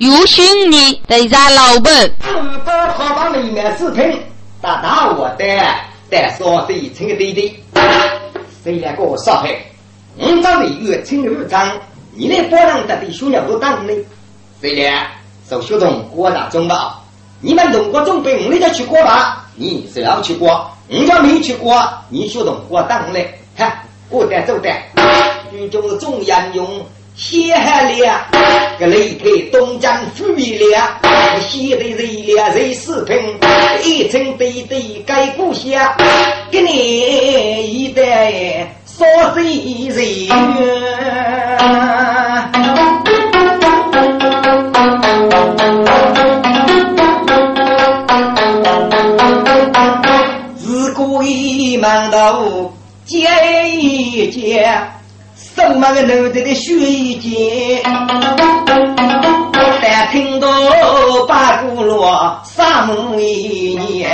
有心你得咱老本。如果他帮里面视频，打打我的，带说是亲的弟弟，虽然个少配，我长得越亲越长，你那波浪的弟兄要多当呢？虽然受学童国大中吧，你们中国中兵，你就去过吧，你是要去过，我家没去过，你学童国当嘞，哈，我带走的，军中中央用。血汗了，个擂台东江富裕了，血的热了热视频，一层堆堆盖故乡，给你一代烧水热。自古一门道接一接。什么个奴才的血溅，但听到八股落三一年，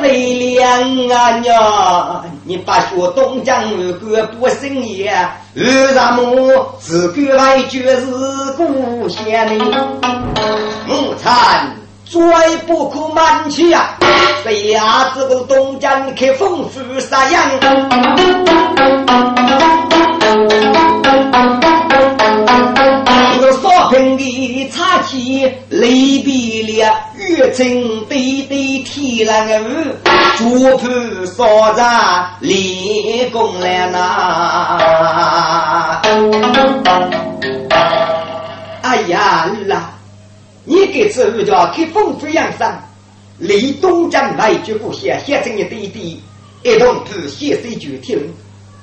谁两啊娘？你把说东江二哥不生也，二丈母自个来就是故乡的母亲。再不可瞒去呀！谁呀？这个东江开风富啥样？这个少平的茶几离别了，月正对对天蓝儿，竹盘烧茶立功来呐！哎呀啦！你给这二家开风水养生，离东江来绝不下，写成一弟弟，一同吐血水就听。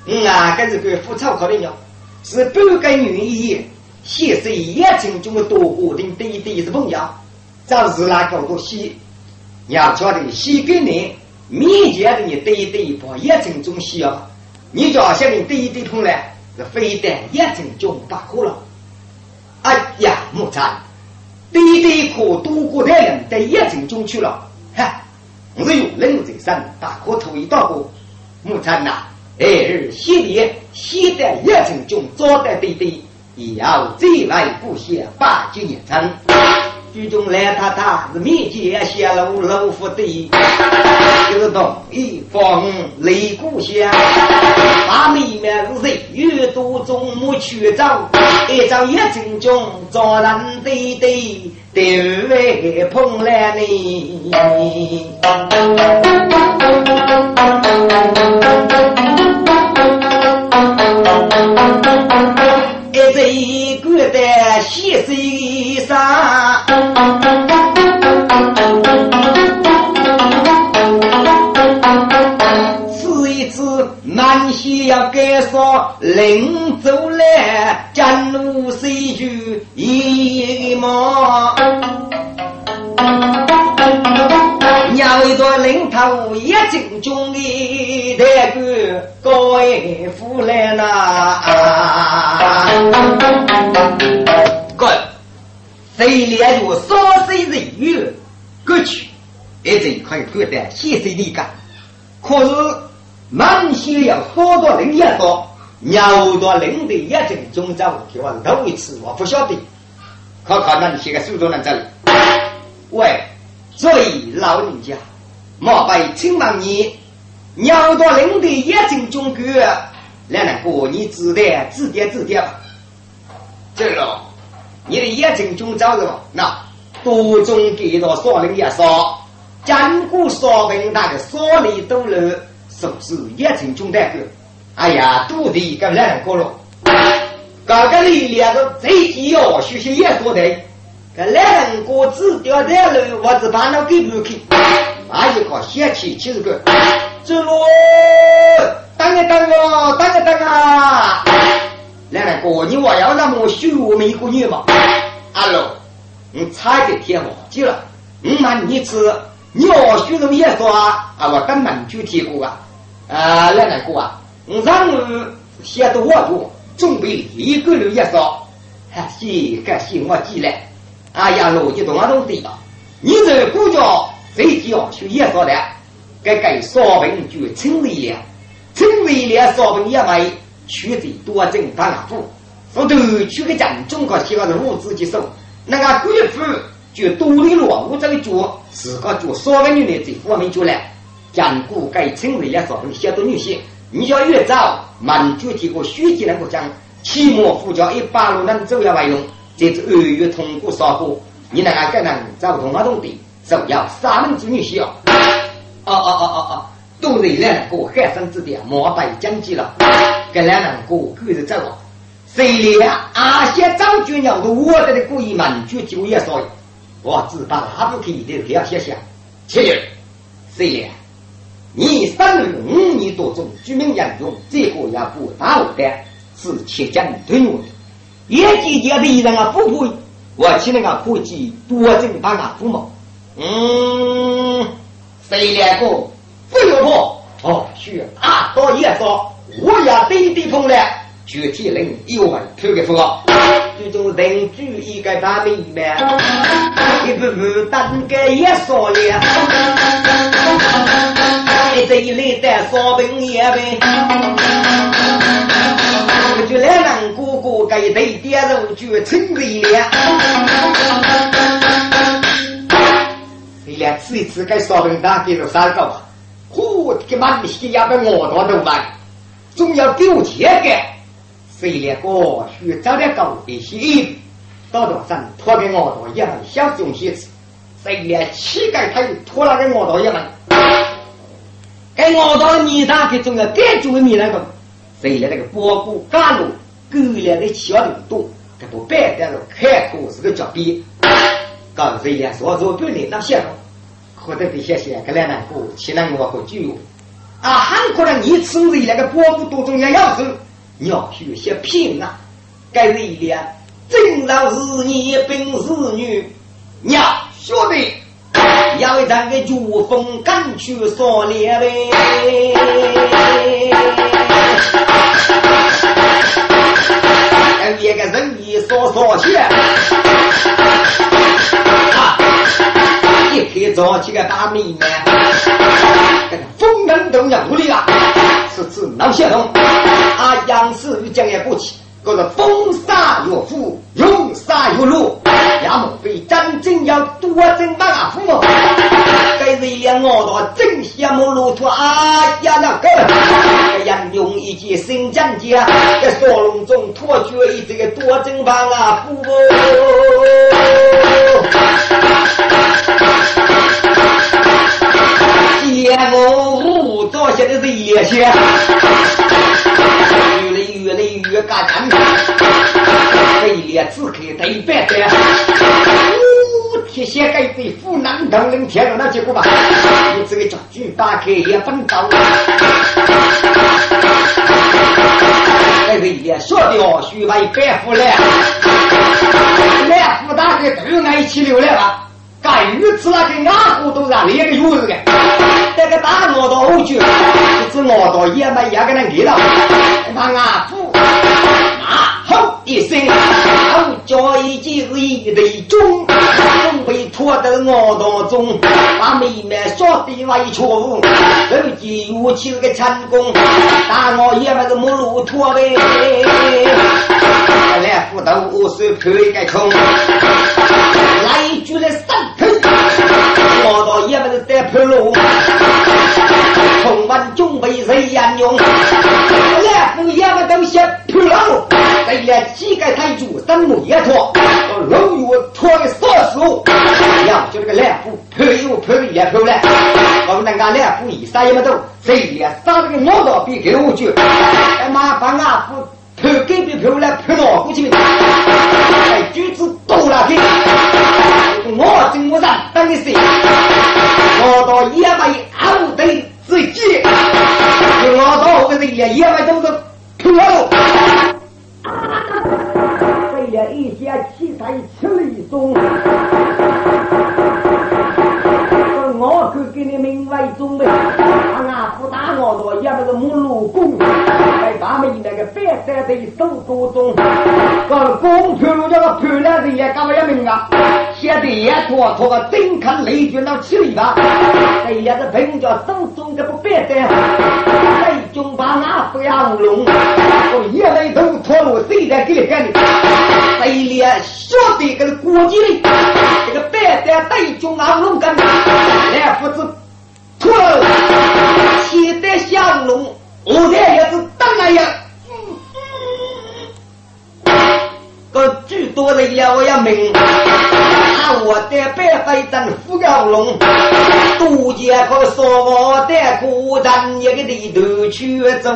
嗯啊，这是个副草考的鸟，是半个女医，血水也成中的多过的弟弟是朋友，这是哪个多西？要晓得西给你面前的你弟弟把也成中西啊，你叫下面弟弟同来是非得也成中不可了。哎呀，木材。弟弟可多过的人，在疫情中去了。哈，我是有人在身，大可头一道过。母亲呐，儿昔年先在疫情中找到弟弟，也要再来不下八九年成。剧中来他他是面前显露老夫的，就是同一方泪故乡。把妹妹是谁？越多中母去找，一朝一镜中遭人对对，对外碰来你。一在一个的细水上，要改说临走来，江路西去一毛。鸟一朵领头一进中的太官高富来呐，哥，谁连着少岁人员过去，一直可以过得先生的干。可是满心要好多人也多，鸟多人的一进中走，就往头一次我不晓得，看看那些个手中人这里，喂。所以老人家，莫非请问你，鸟多领的眼睛中国，来来哥，你指点指点指点吧。这了，你的眼睛中找着那多中给到少林也少，坚固少林那个少林都了，总是眼睛中带个？哎呀，肚的跟来来哥了，刚刚你两个最紧要学习也多的。这两人各自掉在路，我只把那给不开，那一个先去七十个，走路，等一等啊，等一等啊！两人哥，你我要那么秀我们一个女嘛？阿罗，你差点天忘记了，我问你次，你要学什么也说啊？啊，我根本就听过啊！啊，两人哥啊，我上午写的我多，准备一个人也说，哈，谢感谢我记来。哎呀，逻辑同样都对的。你这国家最要求也说的，该给少平就清理了，清理了少平也没，取最多正当府。不头去个战中国希望是物资接受，那个贵妇就独立落我这个脚，自个做少个女的最方便就来。讲古该称为也说许多女性，你要越早满足提过书籍能够讲，期末副教一八路能走要外用，这是二月通过烧火，你那个个人找同阿同的，就要三分之女需要。哦哦哦哦哦，都是两个海生之点，莫白讲起了，跟两个各自走了。谁料阿些张军鸟都我的故意满足就业说，我只把阿不可以的了写下，七月，谁料？你生于五年多中，居民严重，这个也不大的，是切将吞用的。也几件的人啊，不会，我请那个伙计多挣把俺父母。嗯，谁两个不有破？哦，去啊，到夜说，我也对对碰了，具体人有问偷个福。最终人主一个大明白，一步步当个也说了。这一类在烧饼也呗，我就来让哥哥给对点肉就成为了。你俩吃一次给烧饼打给了三个，嚯，这个满皮也被饿到都完，总要丢钱的。谁两个需找点高一些，到早上拖给我到一门小东西吃，谁俩乞丐他又拖了给我到一门。给我到米上去种了，该种的米那个，谁来那个包谷甘露，狗来的小豆多，这不白的了，开口是个脚边，刚谁来说说不领那些了，或者这些些个来难过，其他我会就有，啊，韩国人你吃人那个包谷多种也要是，要学些品啊，该人了，正老是你本是女，娘晓得。要咱个珠峰赶去扫猎呗，一个人一扫扫去，啊，一开早起个大妹妹，这个风灯都要努力了，是指老血统，啊，杨氏讲也不起。个是风沙有福，用沙有路，要么非真要多挣大富。我到真羡慕路途啊呀那个，人用一件新疆家，在沙龙中脱绝一这个多挣大啊富。羡慕多些的是一些。越来越干干，这一列只看对白的，呜，铁血盖子湖南等人贴了那结果吧？你这个叫举打开也分刀，这个也说的许为白富来，来富大概都爱起流来了。干鱼吃那个阿虎都让连个鱼的，这个大骆驼后去，一只骆驼也没一个人给了，把阿虎啊吼一声，后叫一记一对中，准备拖到骆驼中，把妹妹说的为错误，手机武器个成功，大我也没个母骆驼呗，来斧头我是破一个空。来一句三头，我到也不是在破路，从完准备谁眼用，来副也不都先破路，哎呀几个太主三木一拖，龙月拖个少数，呀，就这个来副破又破的也破了，我们那个来副一啥也没动，谁也杀这个我到比给我去，哎妈把阿副。破给别破了，破老过去，哎，橘子多了去，我怎么上等你谁？我到野外熬得自己，我到后面野野外都是破了，那个白山的手多中，个公判路叫个判了人也干嘛要命啊？现在也拖拖个真看雷军到起里吧，哎呀，这平叫手中这不白山，雷军把俺不要龙，我一雷都。错路，谁在给你干的？谁连晓得个国际的这个白带对中啊龙干，来夫子错了，气得降龙，我这也是当然呀。个最多的要我要命，啊！我的白飞灯虎跃龙，杜家可说我的孤单一个地头去走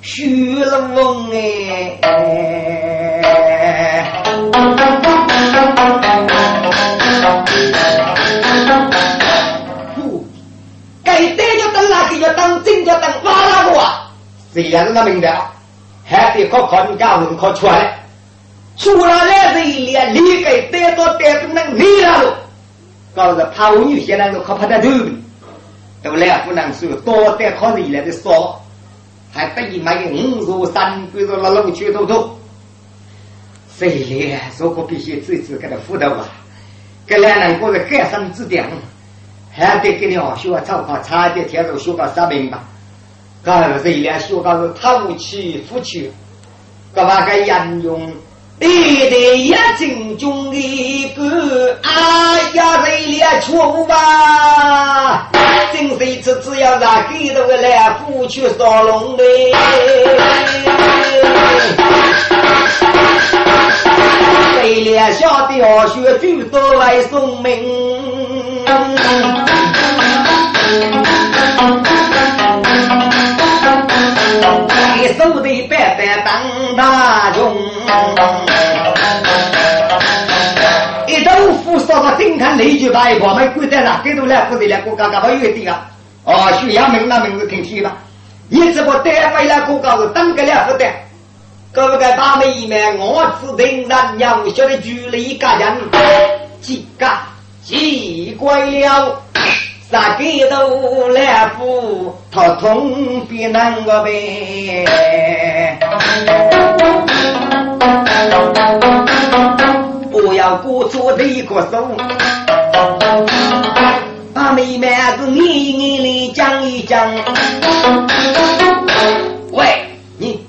虚龙哎。不，该逮就等哪个就等，真就等挖哪个啊？谁人家明的？还得靠靠你家门靠出来。出来来这一连，离开带到带不能离了。告诉怕我女现在都靠怕他头，都来不能说多带靠人来的少，还得意买个五座山，归着那龙去都走。谁来？如果必须自己给他辅导吧，给两人过是海上指点，还得给你学草考，差点天都学个三明吧。告诉谁来？学个是陶器、夫妻，干嘛该沿用？一对眼睛中的个，哎呀，谁俩错吧？真是只只要让给头个来夫去烧龙的，谁俩晓得要学举多来送命？一手的白白当大雄，一头扶烧个金看雷就把一把门关在了，给都来不得了，我刚刚把约定啊！哦，徐阳明那名字挺听吧？你这不带回来，我告诉等个了不得，可不该把妹妹我只听人娘晓得距离家人，几个奇怪了。啥给都来付，他同比那个呗。不要鼓出这个手，把妹妹子你你的讲一讲。喂，你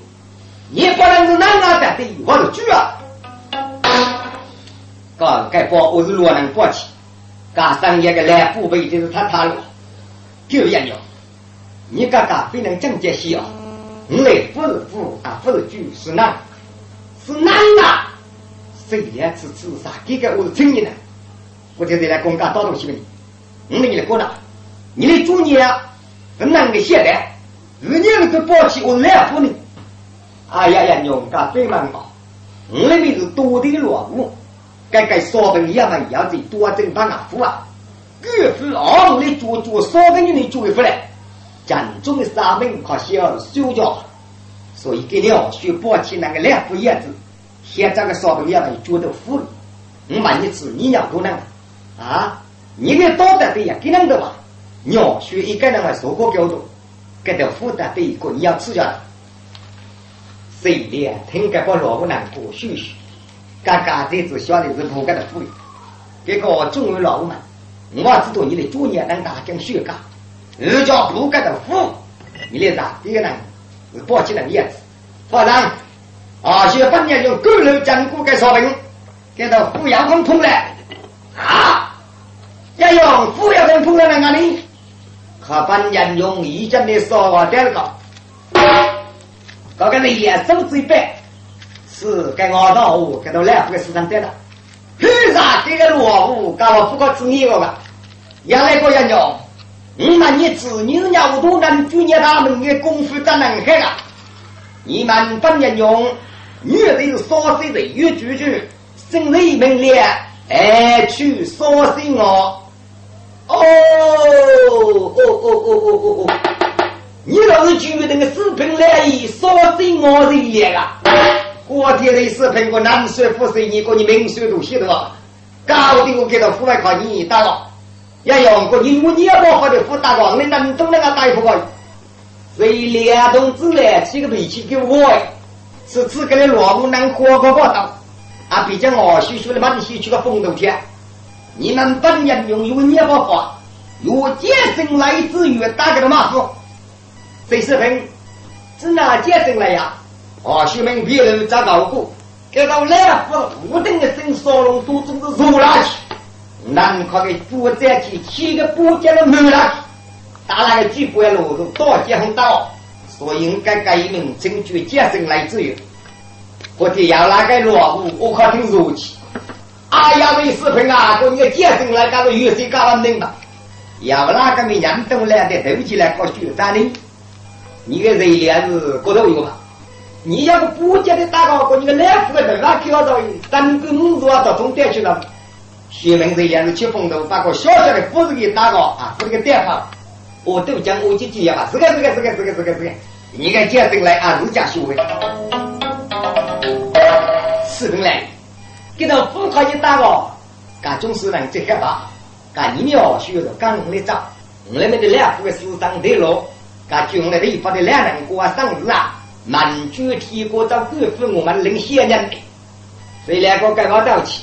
你不能是哪个的，我是猪啊！哥，该包我是罗能包起。加上一个来父辈就是他他了，就一样。你刚刚非能正接些啊？我来不是父啊，不是就是男，是男啊！谁来吃吃啥？这个我是青年呢，我就是来公家倒东西给你。我们你来过了，你的主业是男的现在，二年的宝气我来福呢。哎呀呀，娘家非蛮好，我那边是多的落户。该该烧饼也嘛要子多挣把牙夫啊！岳父二来做做烧饼的做回来，正宗的烧饼靠小手脚，所以给了学包起那个两副叶子，现在个烧饼也嘛做得富了。我问你吃，你娘都能啊？你的道德的呀，给能的吧？鸟学一个人来受过教导，给的负担对一个你要吃下来，谁的听个不老不难过，休息。刚刚这次晓得是不干的福利，这个中原老们，我知道你的主业能打进学干，二叫不干的富，你来啥？第一个呢？是抱起的叶子，发上啊，学半年用狗肉坚固给烧饼，给到富阳风通来啊，要用富阳风通来哪里？可半年用一斤的烧瓦点个，搞个你也手指一掰。是该熬到我给到来福个市场得了，为啥这个落户搞我不搞子女个？原来个人讲，你们你子女家我都能主业他们的功夫怎能黑啊？你们本人用女的是少岁的越举举，生了一门脸，哎去少岁我。哦哦哦哦哦哦哦！你老是举那个视频来以少岁我的脸啊！我天的视频，我南水富水，你过你名水都写的吧？搞定我给他户外考你打了，要用过你我你也不好的富打了，你能懂那个大夫吧？谁联动之来起个脾气给我？是只给你落伍能活过不到，啊，比较我叔叔的满西去个风头天，你们本人拥有也不好，若健身来之余打给他马虎，谁视频？是哪健身来呀？哦，西门别人咋搞过？给到来福无定的生烧龙都中的入垃圾，南靠的负责去七个部件的满垃圾，打那个几关路都多结很大，所以应该改名争取节省来自由。或者要那个落户，我可挺热气。哎呀，为视频啊，过你个节省来搞个有谁搞完定吧？要那个没人懂来的，斗起来搞学啥呢？你个人脸是骨头有吧？你要个不接的大高过你个来福的头发挑到三个五十万到中点去了。学门人脸是切风头，把个小小的胡子给打高啊，胡子给戴好。我都讲我去接吧，是个是个是个是个是个是个，你个接进来啊，自家学会。视频来，给到副考一打高，干中师人最害怕，干疫苗学着刚来找，我们的两福的师长对喽，干军来地方的两人过生日啊。满具提过到各府，我们领先人。的，所以两个该我早起，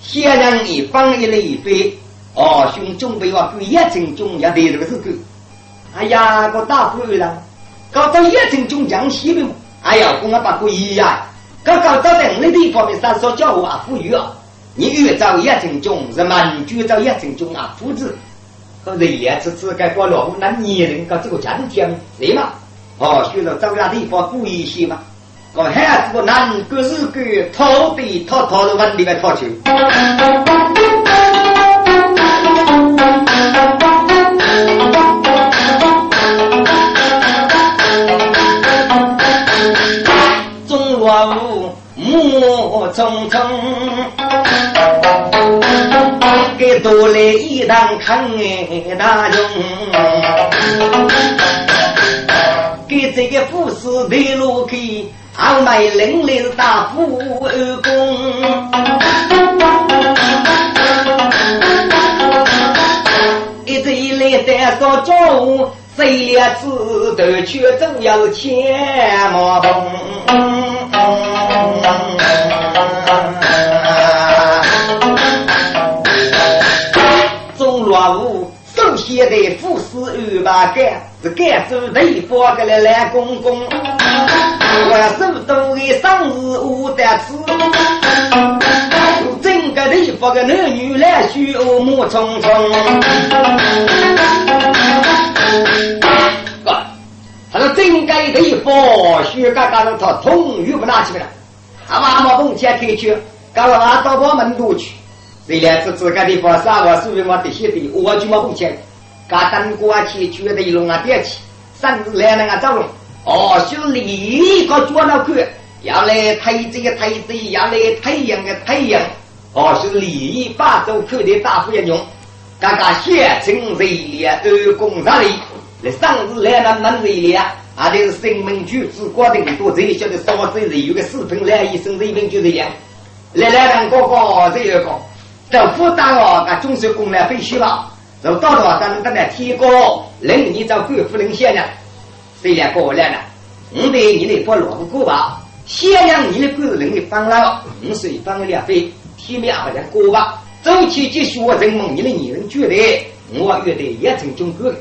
先人一方一来一飞，哦，兄准备我给一层中要得这个是个，哎呀，个大夫人，搞到一层中将西边，哎呀，我把鬼呀，搞搞到等那地方的三说叫我啊富裕啊，你越找一层中是满具找一层中啊夫子，和人也是自该过老那女人搞这个家庭天，对吗？哦，学了这个地方故意些嘛？我还是个男，个是个逃避逃逃的往里面逃去。中落雾雾匆匆，给多来一趟看大用。这个富士的路去，豪迈凌厉大富二公，一直以来在说中，谁也知道却总要钱毛东。中落伍。现在富士二八干是干走地方的来来公公，我手多的生日无得吃，整个地方的男女来学木匆匆。啊，他说整个地方学嘎嘎的他通又不拿起来了，阿妈毛东前开去，搞了俺到我门都去，这两次自个地方啥我属于我的些的，我就没动钱。嘎登过去，觉得一龙啊别起，甚至来那个走龙，哦，就立刻转了去，要来推这个推这个，要来推阳个推阳，哦，是立把走口的大富一用，嘎嘎写成热烈二公啥的，那上次来了蛮热烈，啊，就是生命举止过定多，这晓得少子是有个视频来一生生命就是样，来来两个个这个。这复杂哦，那总是功来飞去了。就到到咱咱那提高，人你找贵妇人先生，虽然过来了，我对你的不落不过吧？先让你的贵人的帮了，五岁帮两倍，体面好像过吧？走起继续我人梦，你的女人绝对我约得也成中国，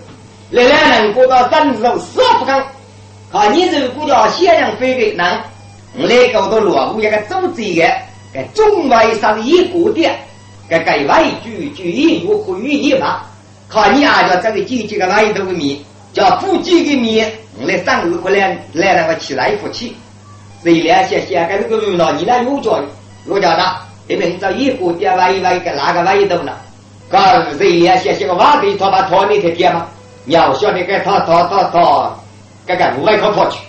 来来能过到三十死不干，看你这个叫先让飞的能，我来搞到落户一个组织一个，给中外上一个的，给给外居居一有会议嘛？看你啊，叫这个姐姐个外头的面，叫夫妻的面，来生日过来来那个起来福气。谁来些些个这个热闹，你来有教育，我叫他，这边找一个点外外个哪个外头呢？搞谁来些些个外头他把拖你去点嘛？你要晓得该他他他他，该该外靠跑去。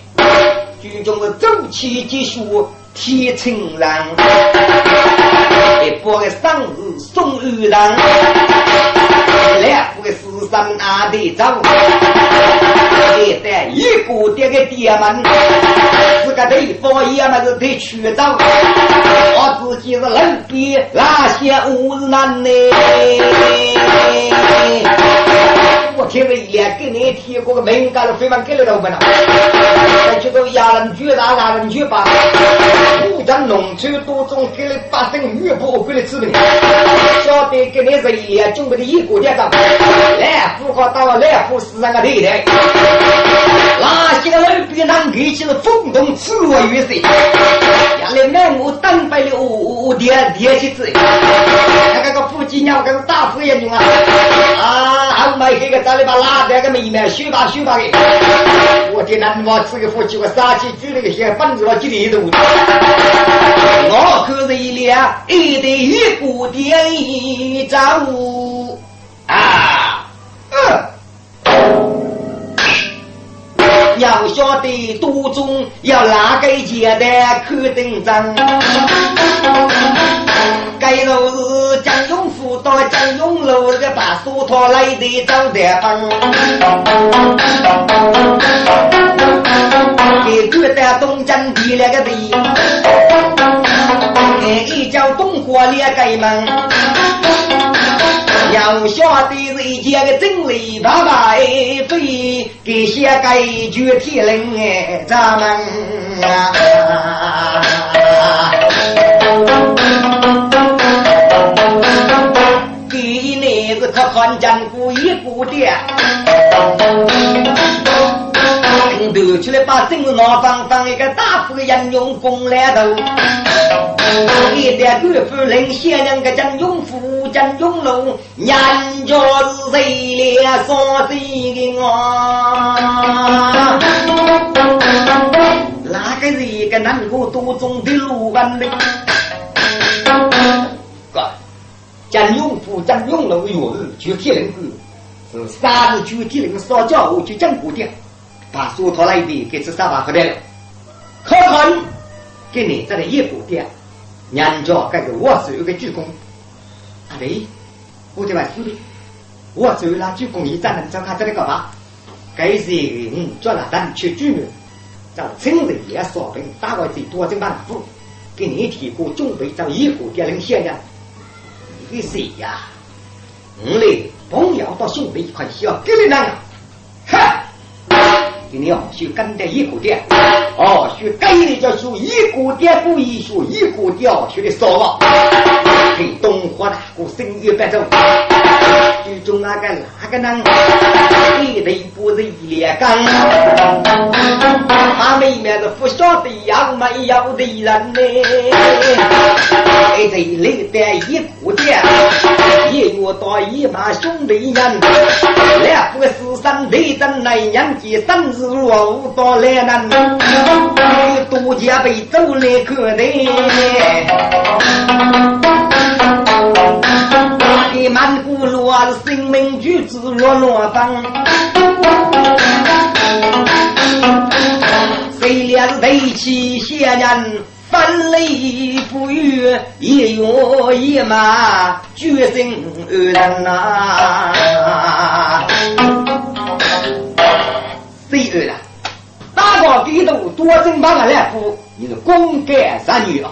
剧中的周期结束，天晴朗，一拨个生日送雨郎。两个四三阿的走，一带一个这个爹们，是个地方爷们是得去走，我自己是冷比那些无难呢。我听了一连给你提过个名，干了非常给了老板了。再去到亚人居大亚人居吧，古江农村多种给了八等玉布给了资本，晓得给你这一连准备的一个点子，来，富豪到了来富市场个地带，拉些个老兵难给起了风动刺我于水，呀来买我当白的。我我爹爹去子，那个个夫妻娘个大夫也用啊，啊，还买这个找里把拉这个妹妹修吧修吧的，我的男娃吃个夫妻我杀气举了个些本子我几里头，我可是一脸一对一股的丈夫啊，嗯。要晓得多中要哪个简单看登章，该若是江永福到江永路那个把梳头来的张德邦，给觉得东江地那个地，给一叫东火连盖门。要晓得人间的真理，爸爸哎，非给些个具体人哎，咱们啊，给你是可看见过一个的。头出来把整个老房当一个大富人用功来头，一代官夫人先两个将永富将永禄，人家是谁来说这个我？哪个是一个南国多中的鲁班的？哥，将永富将永禄有日就铁人子，是三日就铁人烧焦我就讲过的。把梳头来的给这沙发回来了，可看给你这里一股的，人家这个我是有个鞠躬，阿弟，我的问兄弟，我走了鞠躬一站，再看这里干嘛？该是嗯，做了单去住了，找村里也说本，大概最多这半户，给你提过准备找一股的人先生，你谁呀？我嘞朋友到兄弟一块笑，给你那样，哈。你要学跟的一股的，哦，学跟的叫学一股的，不一学一股的，学的少了。给东华大哥生意白走，最终那个那个人，一对不是一连杆，他妹妹是不晓得要没有的人呢。一对里的一股的，一月到一把兄弟人，两不是三对真来年纪生日若无到来人，多家被走来可的。你满古路啊，生命举止落落方。谁料对起些人分雷不雨，一月一马决心二人啊！谁二了？大高低头多正八个来夫，你是公干三女啊！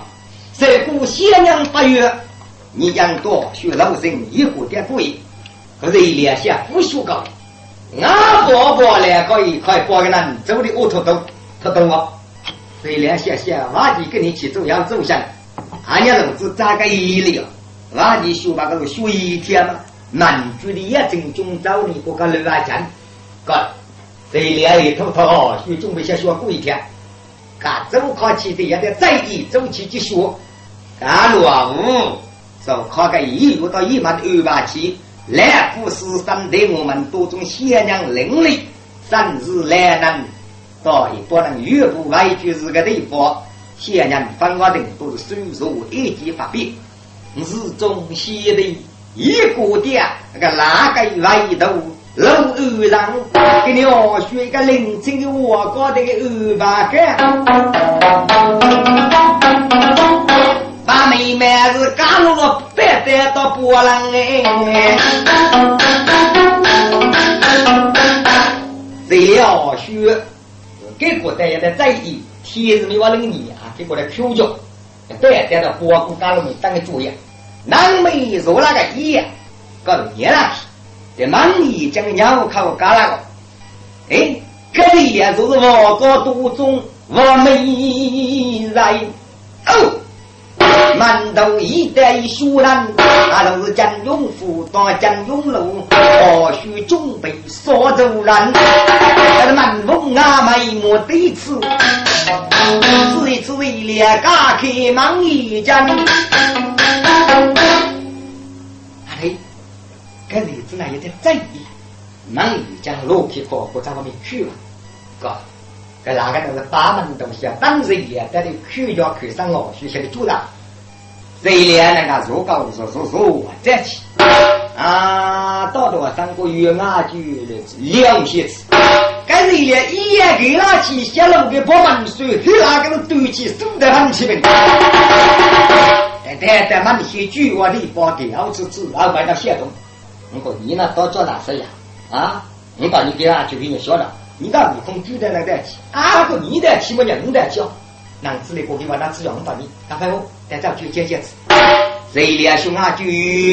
谁顾先娘八月？你讲多学老生一股点贵，可是一联下不学高，俺伯伯两个一块包个人走的乌头头，他懂我。一联下下挖地跟你去走要走向，俺家老子扎个一了，挖地学把个学一天嘛，满族的也正中找你过个六万钱，哥，这一联一头头学准备先学过一天，干走考起的也得在意走起去学，干落伍。就靠个一月到一万二百七，来福士生对我们多种贤良伶俐，甚至来人，倒也不能越不外居是个地方。贤良分我等都是收入一级发表，是中西的一个点那个哪个外头老二上，给你我学一个临清的我搞的二百个。把妹妹是赶入了白带到波浪哎，谁料学给国代也在在意，天是没往那个你啊，给过来漂着，白带到波谷赶入当个主业，南美做那个一，搞热了，这满意将鸟靠干那个，哎，这里也就是我国多中我美人哦。馒头一袋一书人，那都是金庸府当金庸路，何须准备说走人？那个满风啊，眉目对此，此一次为了家开忙一阵。哎，这日子呢有点在意，忙一将落去过过在外面去了，哥。这哪个都是八门东西啊？当然也在这口角口上哦，学习的主张。这一年那个如高如如如再起啊？到多三个月啊，就两些次。该谁连一眼给那起下楼给破门水，后那个都起数得很起来。但但但满些句话的包掉子子，啊，外头写东。我说你那多做哪事呀？啊，我把你给他就给你说了。你到悟空住在那在起，啊个你在起么人在叫，男子的过去话那只要我把你打开我，再找去接接子。谁俩兄啊就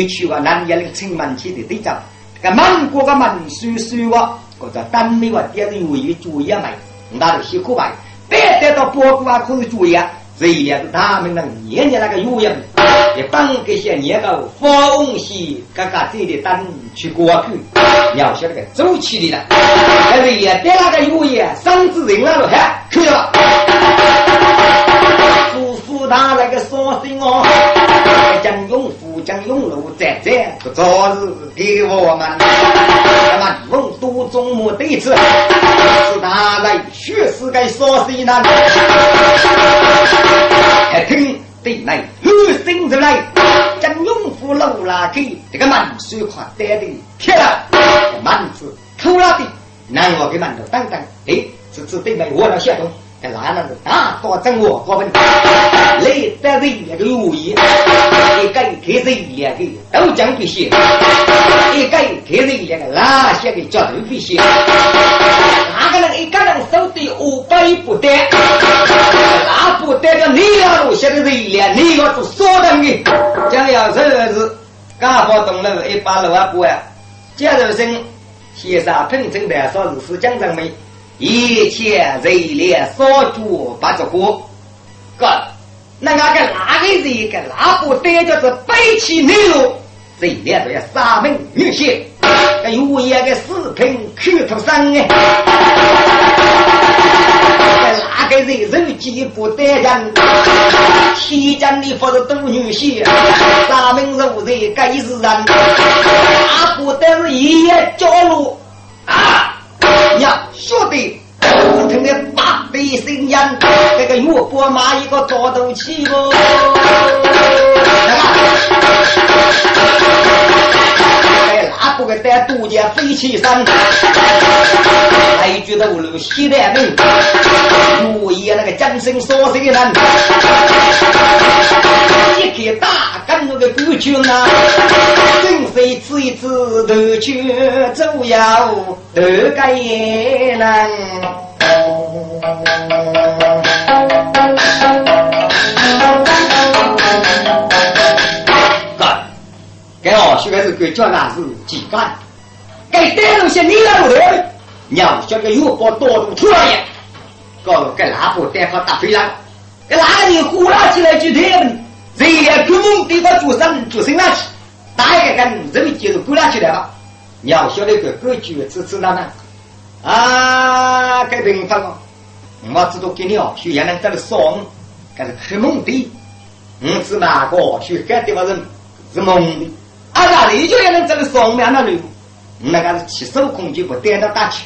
去个南阳的城门去的对照，个满国个门叔叔哇，或者单位话点人为主意买，那就辛苦吧，别得到包谷啊可以注意啊。谁俩是他们能年年那个有样，也帮这些年个发红西嘎嘎这里单去过去，要晓得个走起的了。哎，谁俩对那个有样，嗓子人那了嗨，去了。夫妇他那个伤心哦，将永福将永禄在在，昨日给我们，那么龙都中目对此，是他来血死该伤心难。还听得来，恶心着来，将永福路拉去，这个满水块带的铁了，满子偷了的，让我给馒头等等，哎，这次对面我了下东。这哪能是大多掌握我们来得人那个如意，一个开始两个都讲这些，一个开始两个哪些个叫头这些？哪个人一个人手底五百不得，那不得个你要路写的人两，你要做少的你，将要这是刚好动了一百六万过啊！接着生先生喷成的说是是江正梅。一切人脸少主不着过，哥，那那个哪个人个哪不得叫做背弃内容？人脸都要三门女婿，那有一个视频口头上哎，哪个人人机不得人？西江的不是都女婿，三门肉人该是人，哪不得是一夜交路啊？呀，晓得，只听那大的声音，这个岳伯马一个抓斗气哦。哎，哪不个带杜家飞起山？还觉得我路西南门，我爷那个江生说谁人？一个大干那个狗军啊，真非此一次头去走要头盖人。学的是个叫那是几干，该带路些你来路头，要晓得有把多度出来，搞该哪部带好大飞了，该哪里呼啦起来就他们。谁也出门对方做生做生那去，大一个跟人民接受过来起来了。你要晓得个格局支持他呢？啊，该平方哦，我知道给你哦，学原来在那烧，这是开蒙的。我是哪个学干地方人是蒙的？啊，那你就也能在那烧面那里，那个是起手空就不带到大去。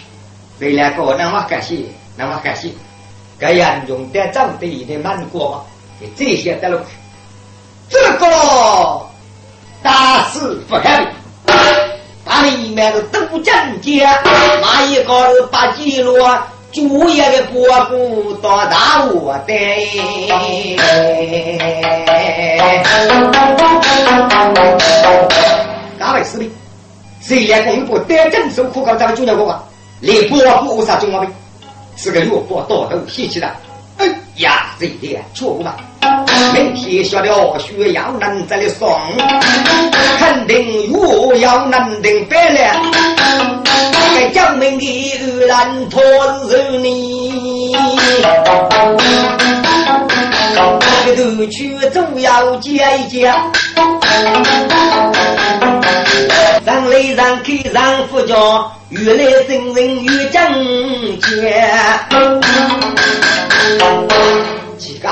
这两个那么感谢，那么感谢，这样用的长得一点蛮过，给这些带了。这个大事不开，把里面的都讲解，哪一个是把记录主要的播布到大我的？哪位士兵？谁来公布得正手苦考咱们中央国啊？连播布无啥中毛病，是个弱波大头脾气的。哎呀，这点错误了。明天晓得哦，需要能在里送，肯定我要能定白了。该讲明的自然托是你。个头去总要接一接。上来上去上副教，越来真人越正洁。几个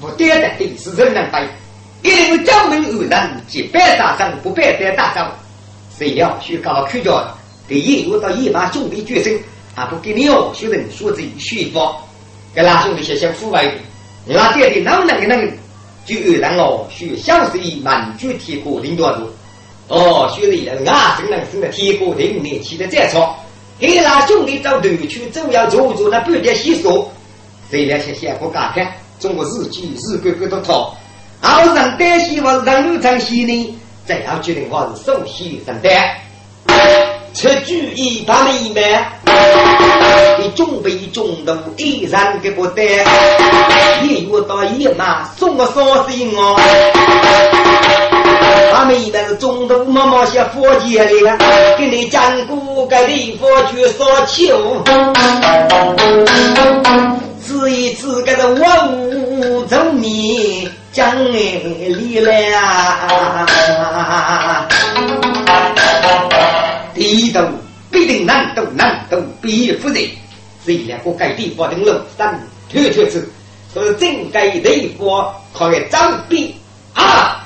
不对的第四人能背，一定将门而人，即百大胜不百得大胜。谁料学高看教，第一遇到一马兄弟决胜，还不给你哦，学人说这学法，给那兄弟写写腐败，那爹的能能能，就让哦学小一满具体过领导多。哦，学人啊，真能生的铁锅顶，年轻的再错。给那兄弟找头去，总要做做那半点细说。谁来写写不干看？中国日记日个个都套。熬上担心我是让流长西呢，再要决定我是首席上担。出主意把妹妹，你准备中途依然给不得，一月到一马送我双心哦。他们一般是中途妈妈些佛姐的，给你讲古个地方去烧秋，此一吃个万物中你讲理了。第一道必定难度难度必负责，这两个盖地方的楼山特特子，都是正该地方可以装逼啊！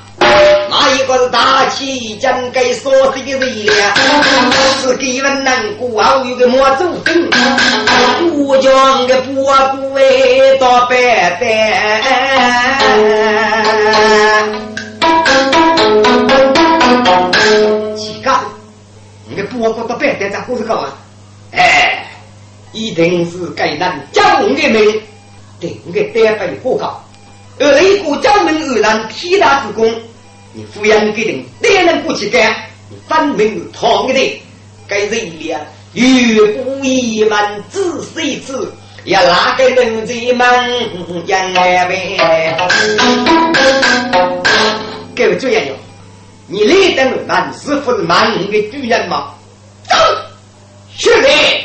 一个是大气将给所的的力量，是给人难过后有个莫祖坟，我将个不顾为到白的。几个？你个不顾到白的咋回事搞啊？哎，一定是该人将我的命定个单位火烤，而一个将门而人天大之功。你抚养给定，哪能不去干？你分明是唐的，该人了，越不一门仔细子，要哪个能在门养来呗？各位注意哟，你来登门是不是满的主人吗？走，去来。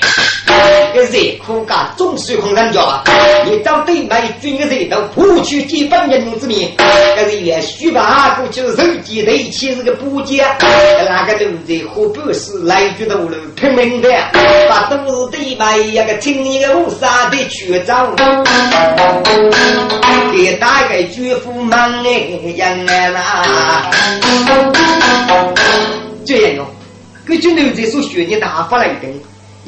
个热苦干总是空人家啊！你找对买军个热都不去几本人之面，个是也许把过去手机的一切是个补给，那个都在河北市来句头路拼命的，把都是对买一个青年的乌纱的去找，给大概绝夫忙哎样哎啦，这样哟，根据牛仔所学的打发了一顿。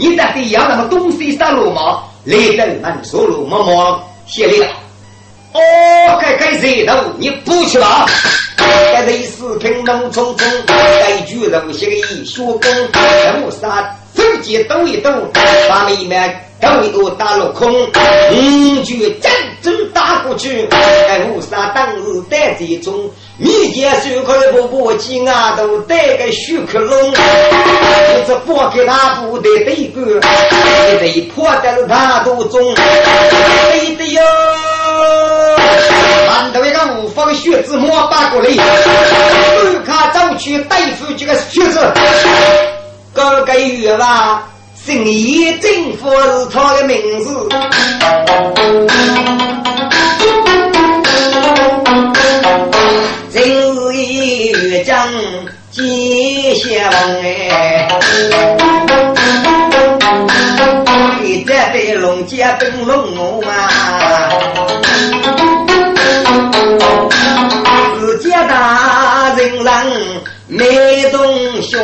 你到底要那么东西上路吗？来人们说路么么谢了。哦，该该谁头？你不去吧？该人是平农匆匆，该举人写个一学工，人物杀手机抖一抖，把妹妹抖一个打落空，五句真正打过去，该无啥当日带这种。你见手可以不不紧啊，都带个虚克隆，你这拨给他不得对个，你得破的他都中，对的哟。难道一个五方血字莫把过来，不看早去对付这个学子，个个月吧，姓叶政府是他的名字。将吉祥哎，你这对龙家灯笼啊，自家大人让没动胸，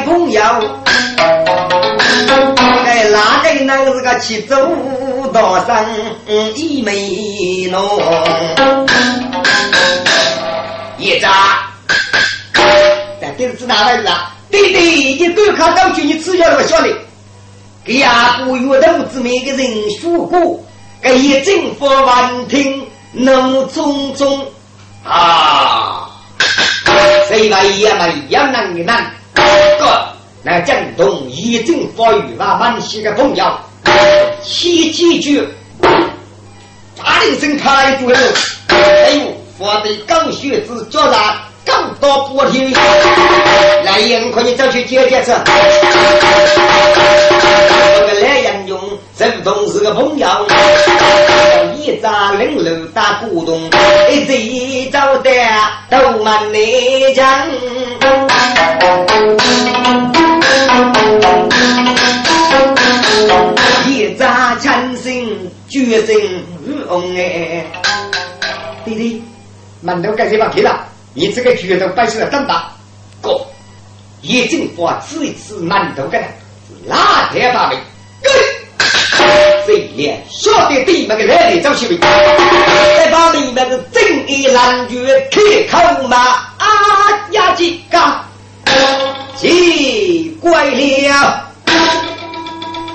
朋友。哎哪个那个是个七祖道生一美浓？一扎，但这是哪来的？对对，你多看高去，你吃下那么小的，给呀不阅读之每个人说过，给一正法完听能匆匆啊，谁来也没也能难个。那江东一阵风雨，把满溪的朋友起几句，大铃声开住了。哎呦，我的刚学子叫他刚到不听，来人，快点走去解解这。这个来人用，这同是个朋友，一扎零楼打古董，一直走的都满内江。一扎强心决心红哎，弟弟，馒头该谁放屁了？你这个拳头摆出来这么大，哥，一进把吃一吃馒头给他，哪天把味？谁连晓得对面个来的走起位？再把里面的正义蓝军开口嘛，啊呀几个，奇怪了，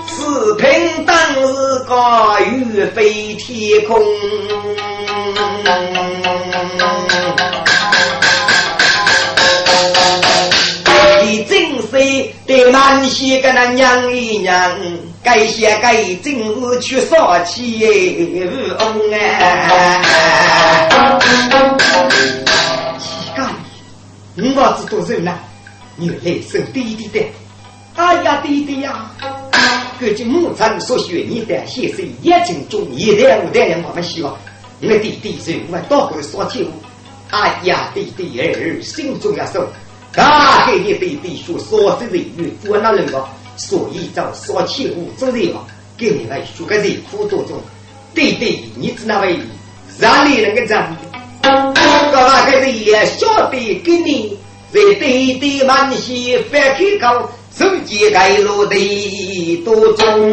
四平当日个雨飞天空。你真是对满西跟那娘一娘，该些该今日去烧气翁哎！乞丐，我子多人呐，你来生弟弟的，哎呀弟弟呀！根据母亲所学，你的先生眼睛中一代五代人我们希望，我弟弟是我到后烧气，哎呀弟弟儿心中要受。大给你弟弟说少的人员做那人个，所以找少钱物做人嘛，给你来说个人苦多中。弟弟，你知那位让你那个人，个那个人也晓得给你，在弟弟满心翻开口，手机盖落的多中。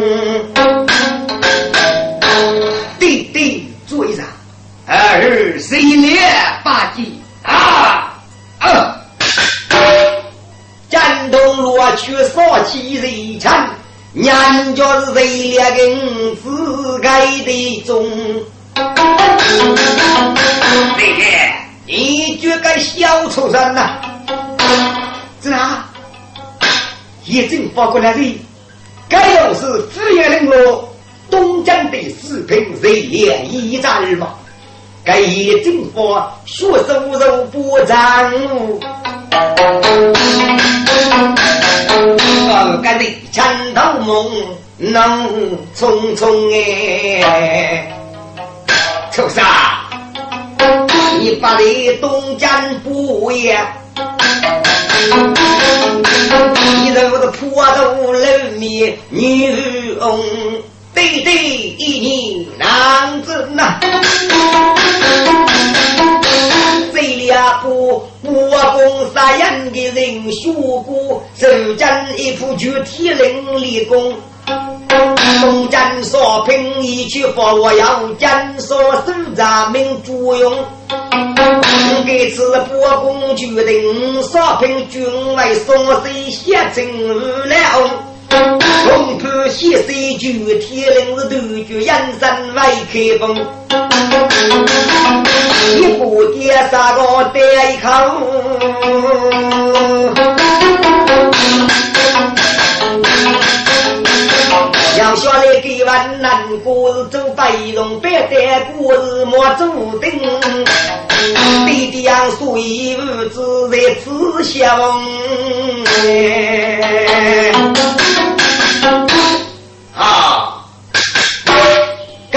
弟弟做一场，二十一年八季啊啊！东落去杀气人强，人家是为了跟自盖的中。弟弟，你这个小畜生呐！这啊，一阵发过来的，该要是资源人物，东江的四平热烈一战嘛？该一阵发，血手肉不长。我个的前头梦能匆匆哎，畜生，你把的东江不也？你这个破头露面女翁，对对一你难子呐。这两部武功杀人的人学过，手将一副具体能力功。东江少平一去发我要江少手咱们主用。这次国公决定少平军为少水写成了。龙盘西水举天灵是断绝阴山外开封，一步跌三个带口，要下来给万难过走白龙白带过日莫走定，弟弟呀随儿子在此相。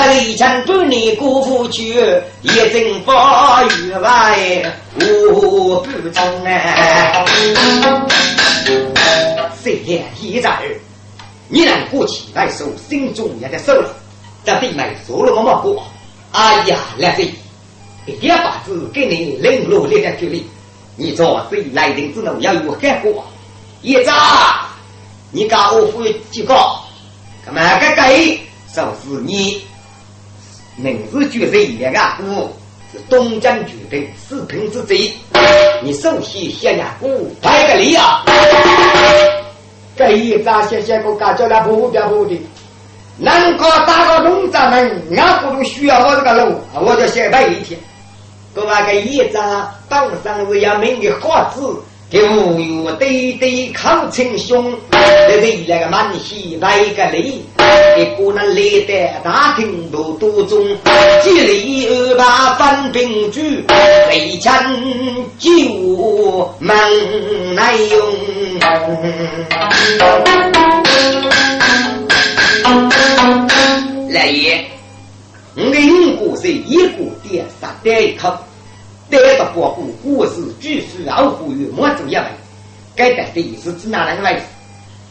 这一场半年过不去，一阵风雨来，我不成哎。谁言一战儿，你让过去来受，心中也得受了。这弟妹做了么么过？哎呀，来飞，一点把子给你领落列在这里。你做谁来人之能要有干过？一扎。你告我夫几个？干嘛个给？就是你明日决胜两个五是东江决定四平之贼。你首先先呀，五拍个礼啊！这一扎些些个干叫他不掉不的，能够打个农咱们，俺不都需要我这个路，我就先摆一天。各位个一扎当上是要命的好子。给无有对对抗称兄，这是那个满喜来个礼，一个那来的大厅都多中，几里二把分兵局，为臣救门难用。来爷，我的五个是一个点杀带一口，带着保护故事巨书老虎与莫走一位，该带的是指哪两个位置？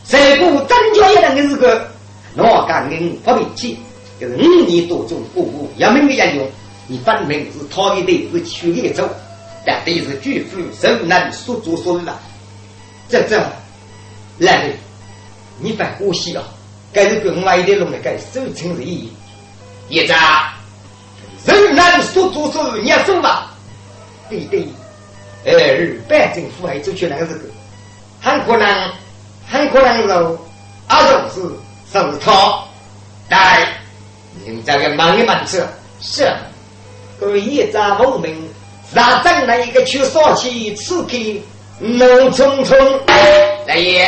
谁不增加一两个日个？我讲你不脾气，就是五年多中过户，要命的要用，你分明是讨厌的是去一走，但对是巨富受难所作所为了。这这，来的，你别呼吸啊！该是跟外地弄的，该守成是意义。一张，受难所作所为，你要说吧？对对，二百政府还就去那个这个，很可能。很可能是阿荣是是他，但您这个忙一忙车是，各位一朝闻名，让正那一个去烧气刺激农村村，大爷，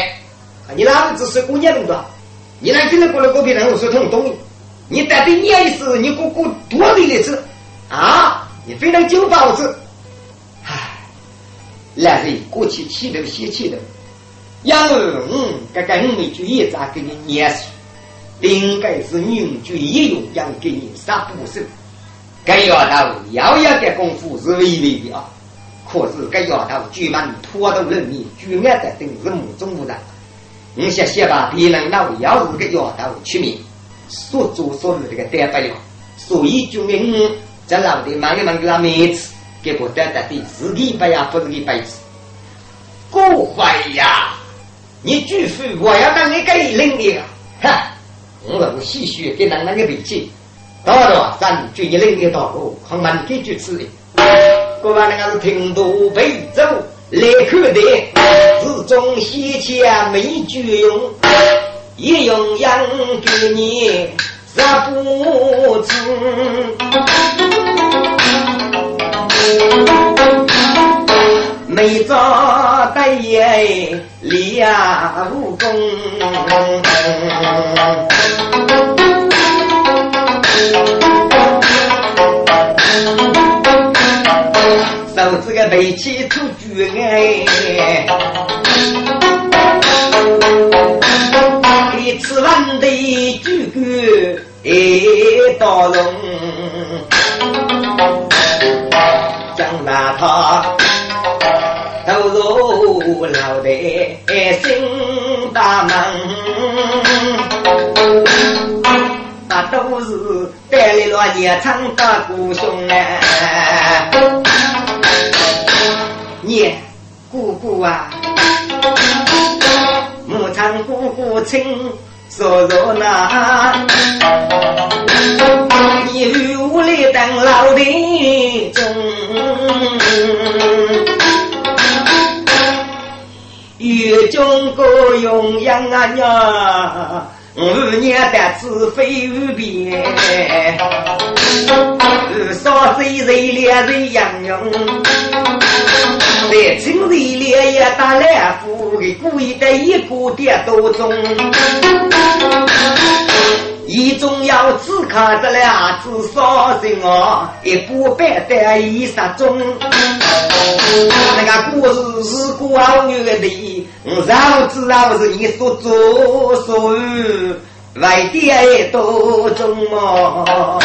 你哪个只是姑娘的？你那跟着过来隔壁人我说通懂，你带的意思，你姑姑多的例子啊，你非常久保子，唉，来人过去气头泄气头。养儿嗯，这个五枚就一扎给你念书，应该是女就一用养给你杀不手。该丫头要要的功夫是微微的啊，可是该丫头居满拖到人面，居爱在等是目中无人。你想想吧，别人老要是个丫头出面，所做所为这个得不了，所以就嗯，在老的忙一忙给他面子，结果得得的自己不要不是个辈子，过坏呀！你拒父，我要当你给领的啊！哈，我老细许给男人的脾气，到了咱追你领的道路，恐怕给就吃的。各位那个是听都北走来看的，是中西钱没绝用，一用养给你啥不知。没招待也练武功，手指个背起出绝哎，一次万的举个一刀龙，将那他。都入老的新大门，那都是带来了年长的姑兄啊！你姑姑啊，母亲姑姑亲说说那，你屋里等老的中过用养啊娘，五年的子非无边，少岁人两人养用，在村里连也打来夫，给故意的一个点多钟。一中要只看得了，至少人哦，一个半的一十钟。那个故事是关于的，让知道是你所作所为，外地爱多中哦。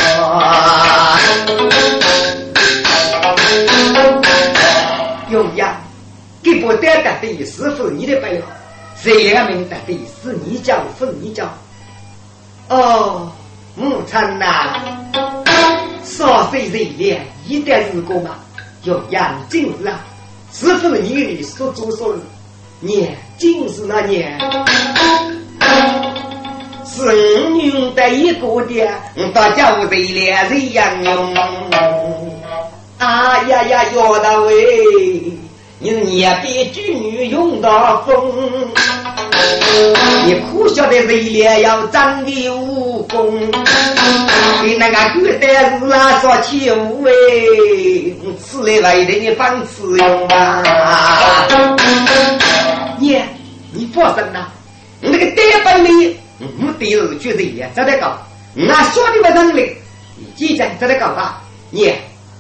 用呀，给不得的是否你的背后？谁来明得的是你教，是你教。哦，母亲呐，少岁人脸一点日过嘛，要养精了。是否你所做所为，年今是那年，是女的一个的，大家为两人养用。啊呀呀，要到喂。你年比举女用到风，你可晓得为了要长的武功，你那个古代是哪说起武哎？此类来的你放此用啊！你你放心呐，你那个单板里目的是觉得也值得搞，那晓得不能力，既然值得搞吧，你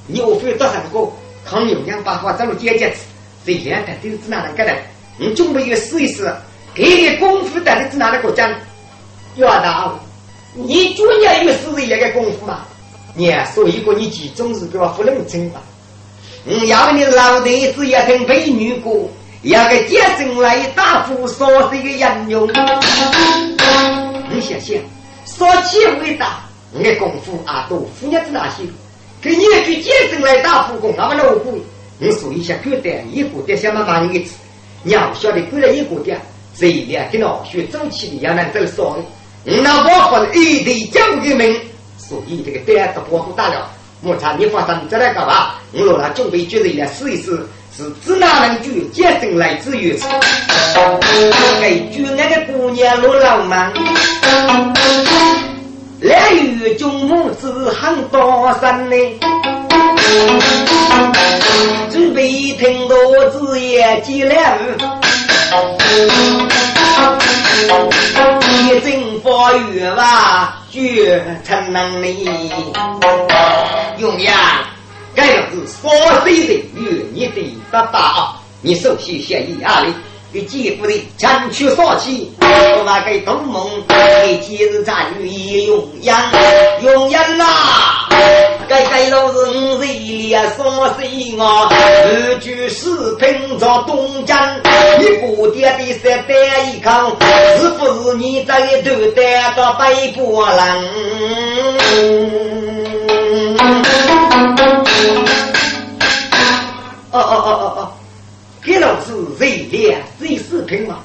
你我非到上个抗牛羊把话走路接接子，这两台都是哪能个的？你准备要试一试，给个功夫到底是哪个国家？要道，你专业有试一个功夫嘛？你所以说你集中是给我不认真吧？嗯，要你老弟子也听美女歌。要给接进来大夫说这个应用，你想想，说起伟大，你的功夫啊多，夫人子哪些？给你去接进来大夫工，那么老苦。你说一下，觉得一个点想慢慢一次，你要晓得过了一个点，这一两跟老学走起的要能走爽。那我和一对讲的命，所以这个点都保护大了。我查你发生再来干嘛？我罗了准备决定来试一试。是指哪能句接生来自于此？给句那个姑娘落老忙，两月中母子很多山呢，准备听到子也接了，一阵风雨吧，绝成能力，用呀。该是少岁人与你的爸爸啊！你首先先以阿里给姐夫的前去少气，我那个东盟给今日战女也用样用样该该老人日里少岁我二句视频着东江，你不点的三单一康，是不是你这一头戴个白波浪？哦哦哦哦哦，给老师谁脸谁视频嘛？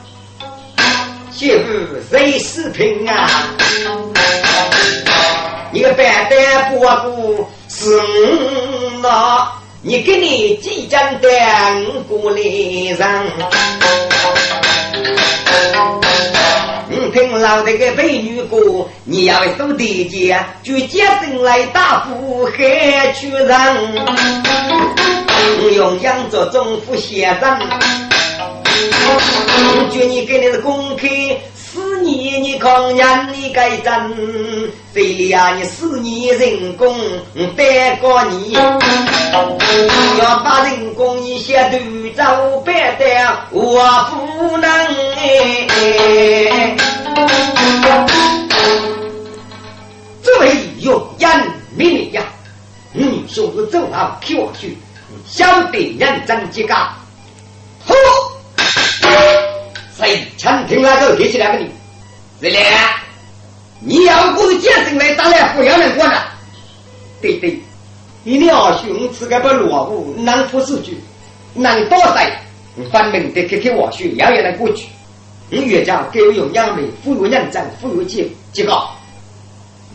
媳妇谁视频啊？你个白蛋不顾是那，你给你几张单过来让。听老的个美女歌，你要守地界，就接生来大富海去人，用养着政府先生，就你给你的公开。四年你抗年你该挣，谁里你四年人工得过你，要把人工一些都走白的，我不能哎。作为永远秘密呀，你说是正好听我去，晓得认真几个，好。谁强听那个给起两个你，是嘞？你要不是接生来打来抚养人管的，对对，你两兄自个不落伍，能服数据，能多代，分明得开开玩笑，遥远的过去。你越讲给我用养美，富有认真，富有结结果，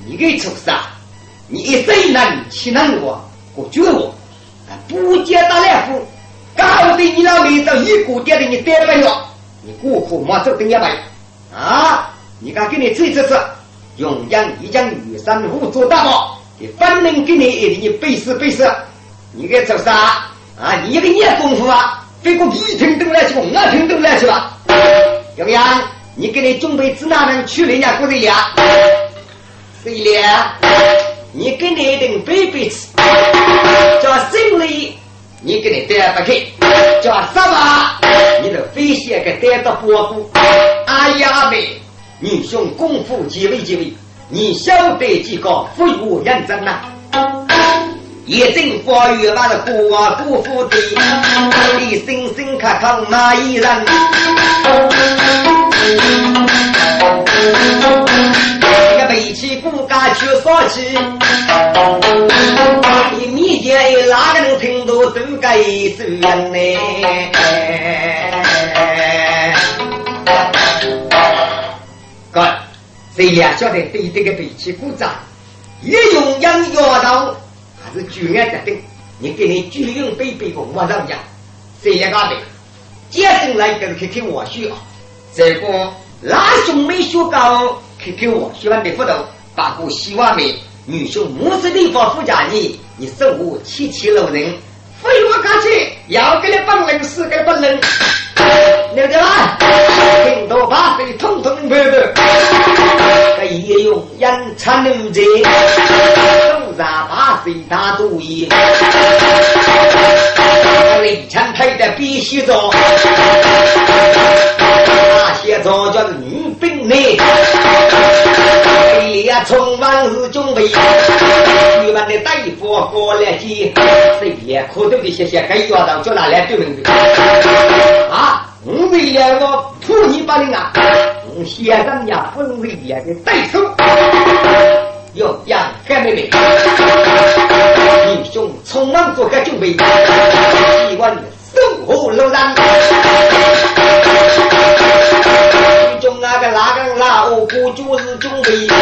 你个畜生，你一生能岂能我？我绝我，不接打来福，搞得你老妹子一个点的你逮了没有？你过户马走等一百啊！你敢给你吹这次，永阳一将女三虎做大宝，你分明给你一你背死背死，你该做啥啊？你一个念功夫啊，飞过一听都来去，二听都来去吧？永阳，你给你准备指哪能去人家过日呀？谁了？你给你一顿背背吃，叫心里。你给你带不开，叫什么？你的飞仙给带到波谷。哎呀妹，女兄功夫几位几位，你晓得几个富有认真呐？一阵风雨把那国不服的，你心心看看哪一人？背起骨架去烧气，都该走人呢？哥，谁也晓得对这个背起骨架，一用养药刀还是举案的定？你给你举用背背个我怎么讲？谁也搞的？接进来就是去听我说啊，这个拉兄没学高。QQ 我喜欢的辅导，包括希望美女兄母子地方附加你，你手无七七路人，非我客气，要给你本领是个本领，牛的啦，听到把谁统统拍的。叶用人才能者，手上把水大主意，李强配的必须做，那些早叫是女兵呢，列充满是准备，你们的大夫过来接，谁也苦头的些些该要到叫哪来对门的啊？我为了我土你把你啊！先生呀，分为两个对手，要养干妹妹，英雄匆忙做个准备，希望守护楼上。其中那个哪个老不就是准备，准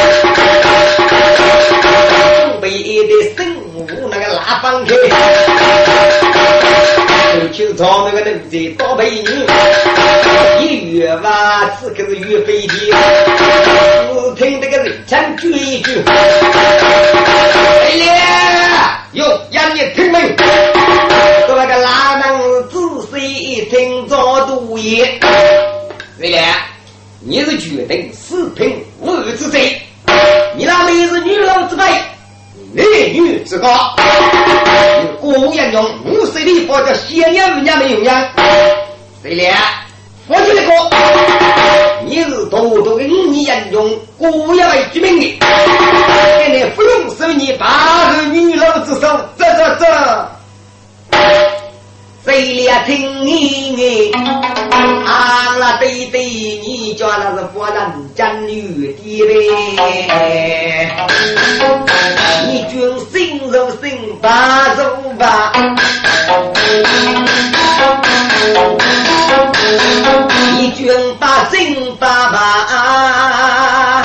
备的生物那个拉帮客。就朝那个奴才倒背你，一月吧，此刻是月飞的，只听这个人唱句一句，哎呀，哟，让你听没？那个拉能仔细听着读也，对了，你是决定四平五之贼，你那妹是女老之辈。男女之高，古人用五十里佛叫先人人家没有样。对了，佛就那个，你是多多的五人用古人为居民的，现在不用收你八个女老之手，走走走。谁俩听你阿？那对对，你叫那是佛人真女的嘞。你君心如心，把如把。你君把心把把，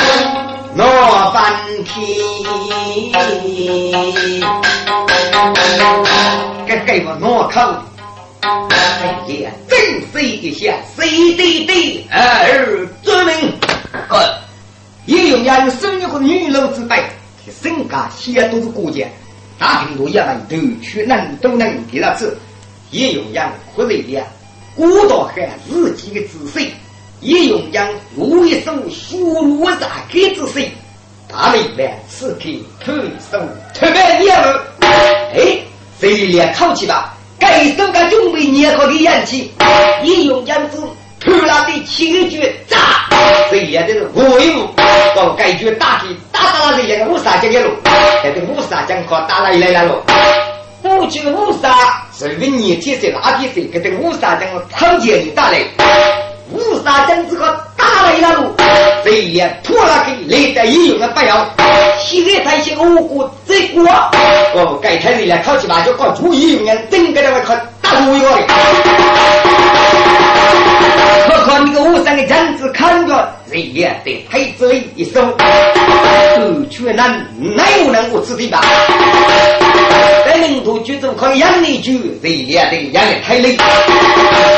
我翻天。该给我挪口。哎呀，正是一下，谁对对儿遵命。呃，也有人生一个女老之辈，身家先都是国家，大平路也能都去能都能给他吃。也有人或者呀，古道汉自己的子孙，也有人无一手输入啥给子孙，大明白此刻特手特别业务。哎，谁来考起吧？该手个准备捏好的氧气，一用样子突然的七绝炸，这也的是威武。搞该绝打的打打了这两个乌沙江的路，这个乌沙江可打了一来了路。过去的乌沙是为年天色哪天色，给这乌沙江超前的打来，乌沙江这个打了一来路，这也突然给来的一用的不要，现在才些无辜这过，哦，该开始了考起吧，就搞注意用人，整个那个考大路一个的。何况那个武山的将子看着，人也得配子里一手，狗却难，哪有能无此的吧？在领土居住靠养你居，人也得养的太累。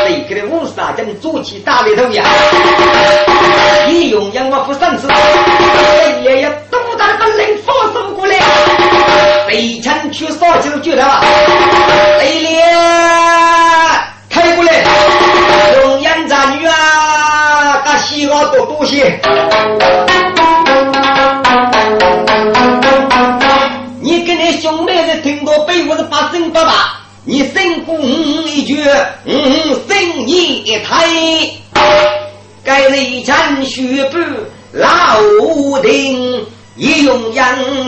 谁给的武山将做起大里头呀？一用养我不上次，爷爷多大的本领放手过来？北城去烧酒就了，谁了？开过来，龙阳战女啊，把西瓜多多些。你跟你兄妹子听到背后是八声八八，你声呼一句，嗯，声一抬，该人前学步老定，一用杨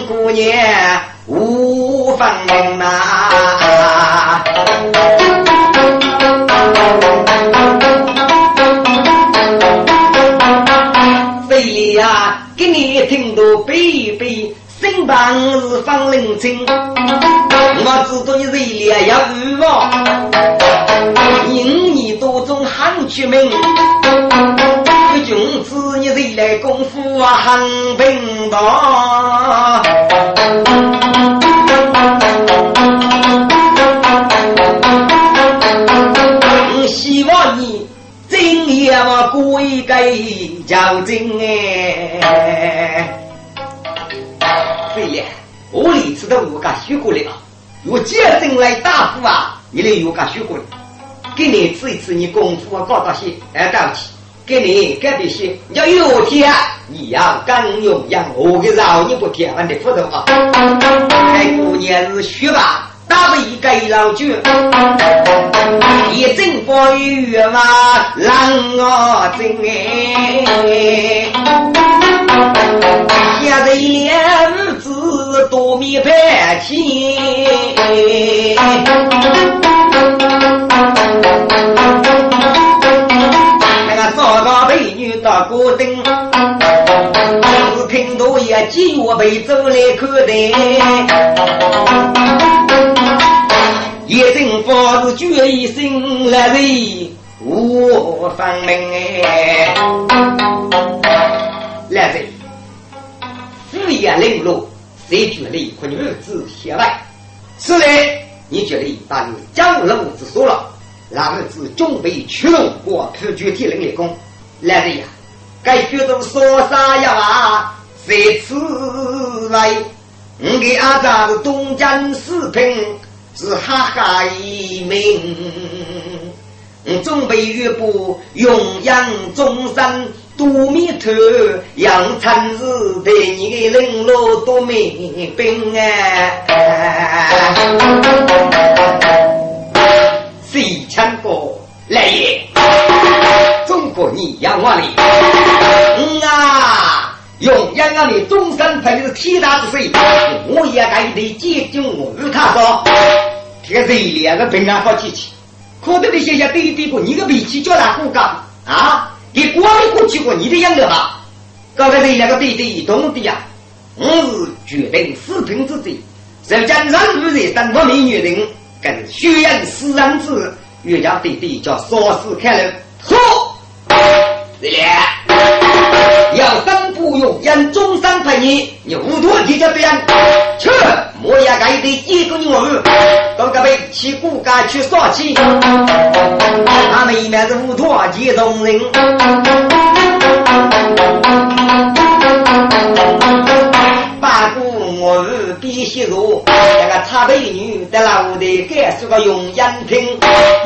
姑娘无分呐。谁呀？给你听到背背，身旁是方林清。我知道你嘴里要欲望，因你多种喊出名。君子你谁来功夫啊？很平道。希望你今夜我归给交警哎。对了，我里次的我家学过来啊，我接进来大夫啊，你来我家学过来，给你吃一次，你功夫啊高到些，哎，对不起，给你改变些，要有天你要刚勇养我的饶你不天完的斧头啊！开过年是学吧，打不一个老酒，一阵风雨嘛，让我真哎，现在连日子多米白起。过灯，只听到一几我被走来看的，一阵风是决一生来人无分明哎，来人，四野零落，谁觉得一块日子写完？是嘞，你觉得把你江龙之说了，那日子准备去龙我可具体领的功，来人呀！该学着说啥呀？谁此来？我给阿丈是东江四平，是哈哈一名。我准备岳不永养终身，多米头养蚕子，对你的人路多明兵啊！谁唱歌来也？中国你养我哩，嗯啊，用养我的终身陪是天大之事，我也该得接近我与他说，这个人两个平安好气气，可得的些些对对过你个脾气叫他不干啊？你过没过去过你的样子吧？刚才这两个对对懂的呀，我是决定四平之罪，人家让女人当我美女人，跟血缘私人子，越家对对叫说事开了，好。对了，要等不用让中山陪你，你糊涂提着别人去，莫要该的几个女儿，到个被去骨干去耍气，他们一面是糊涂几种人，八股我儿必须如那个茶杯女在老的该是个用眼睛，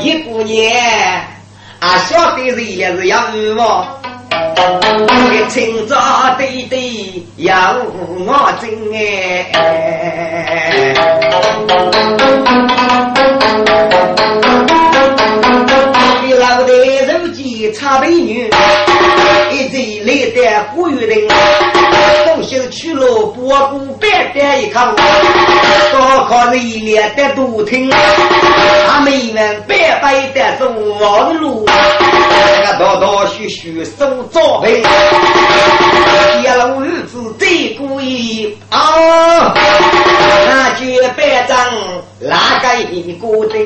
一姑娘。啊，晓得是也是要我，这清早对对要我真哎。你老的手机插美女，一直来的忽悠人，东西去了波谷白点一口，高考是一脸的都听，他们们白白的走网路，那个道道续续收招牌，一路日子最过意啊！那绝白张哪个一个灯？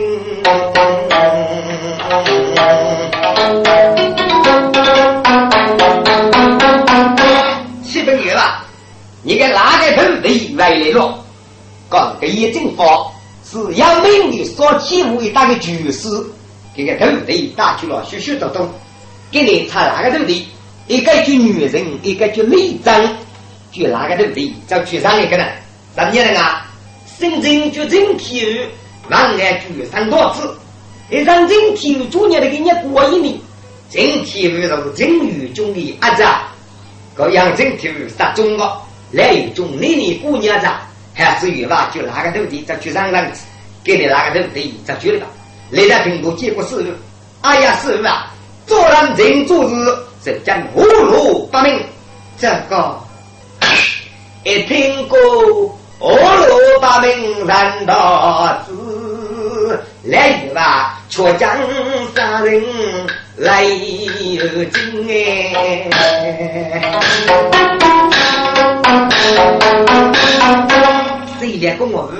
七八月了，你给哪个头回来了？讲这一阵风是杨明的所欺负一大个巨士，这个头头打去了，虚虚抖抖。给你查哪个头头？一个叫女人，一个叫美张，就哪个头头？叫去上一个呢？什么人啊？深圳就真体育，万安举三多子。一张真体育主年的给你过一年，真体育是真语中的阿扎，各样真体育杀中国，来一种年年过年子，还是有吧？就哪个土地再去上上子，给你哪个土地再去了吧？来在平度结果是，哎呀是啊，做人人做事是讲葫芦不明，这个一听过葫芦不明人道子来吧。却将杀人来又惊哎！这一两个我，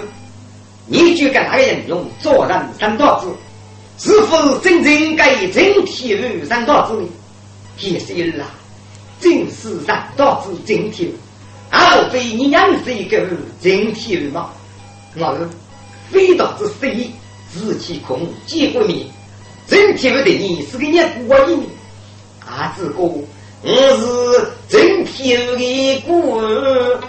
你就跟那个人用做人三道子，是否真正该整体育三道子呢？也是有啦，正是三道子整体，而非你娘是一个整体育吗？我非道之非。自气空，结果你真体不得你是个你过瘾，阿子哥，我是真体的孤儿，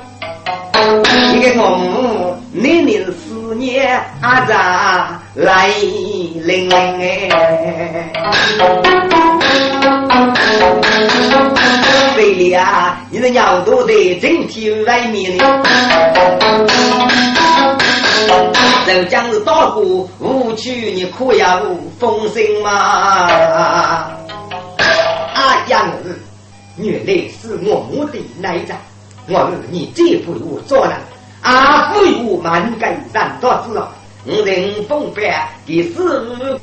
你给我母年年思念阿咋来零零哎。对里啊，你的鸟都在整体外面呢。这将是大过无趣，你可要风声嘛？啊呀，儿，原来是我母的奶子，我儿你再不我做人，阿父与我满街人得知了，我人奉陪的是。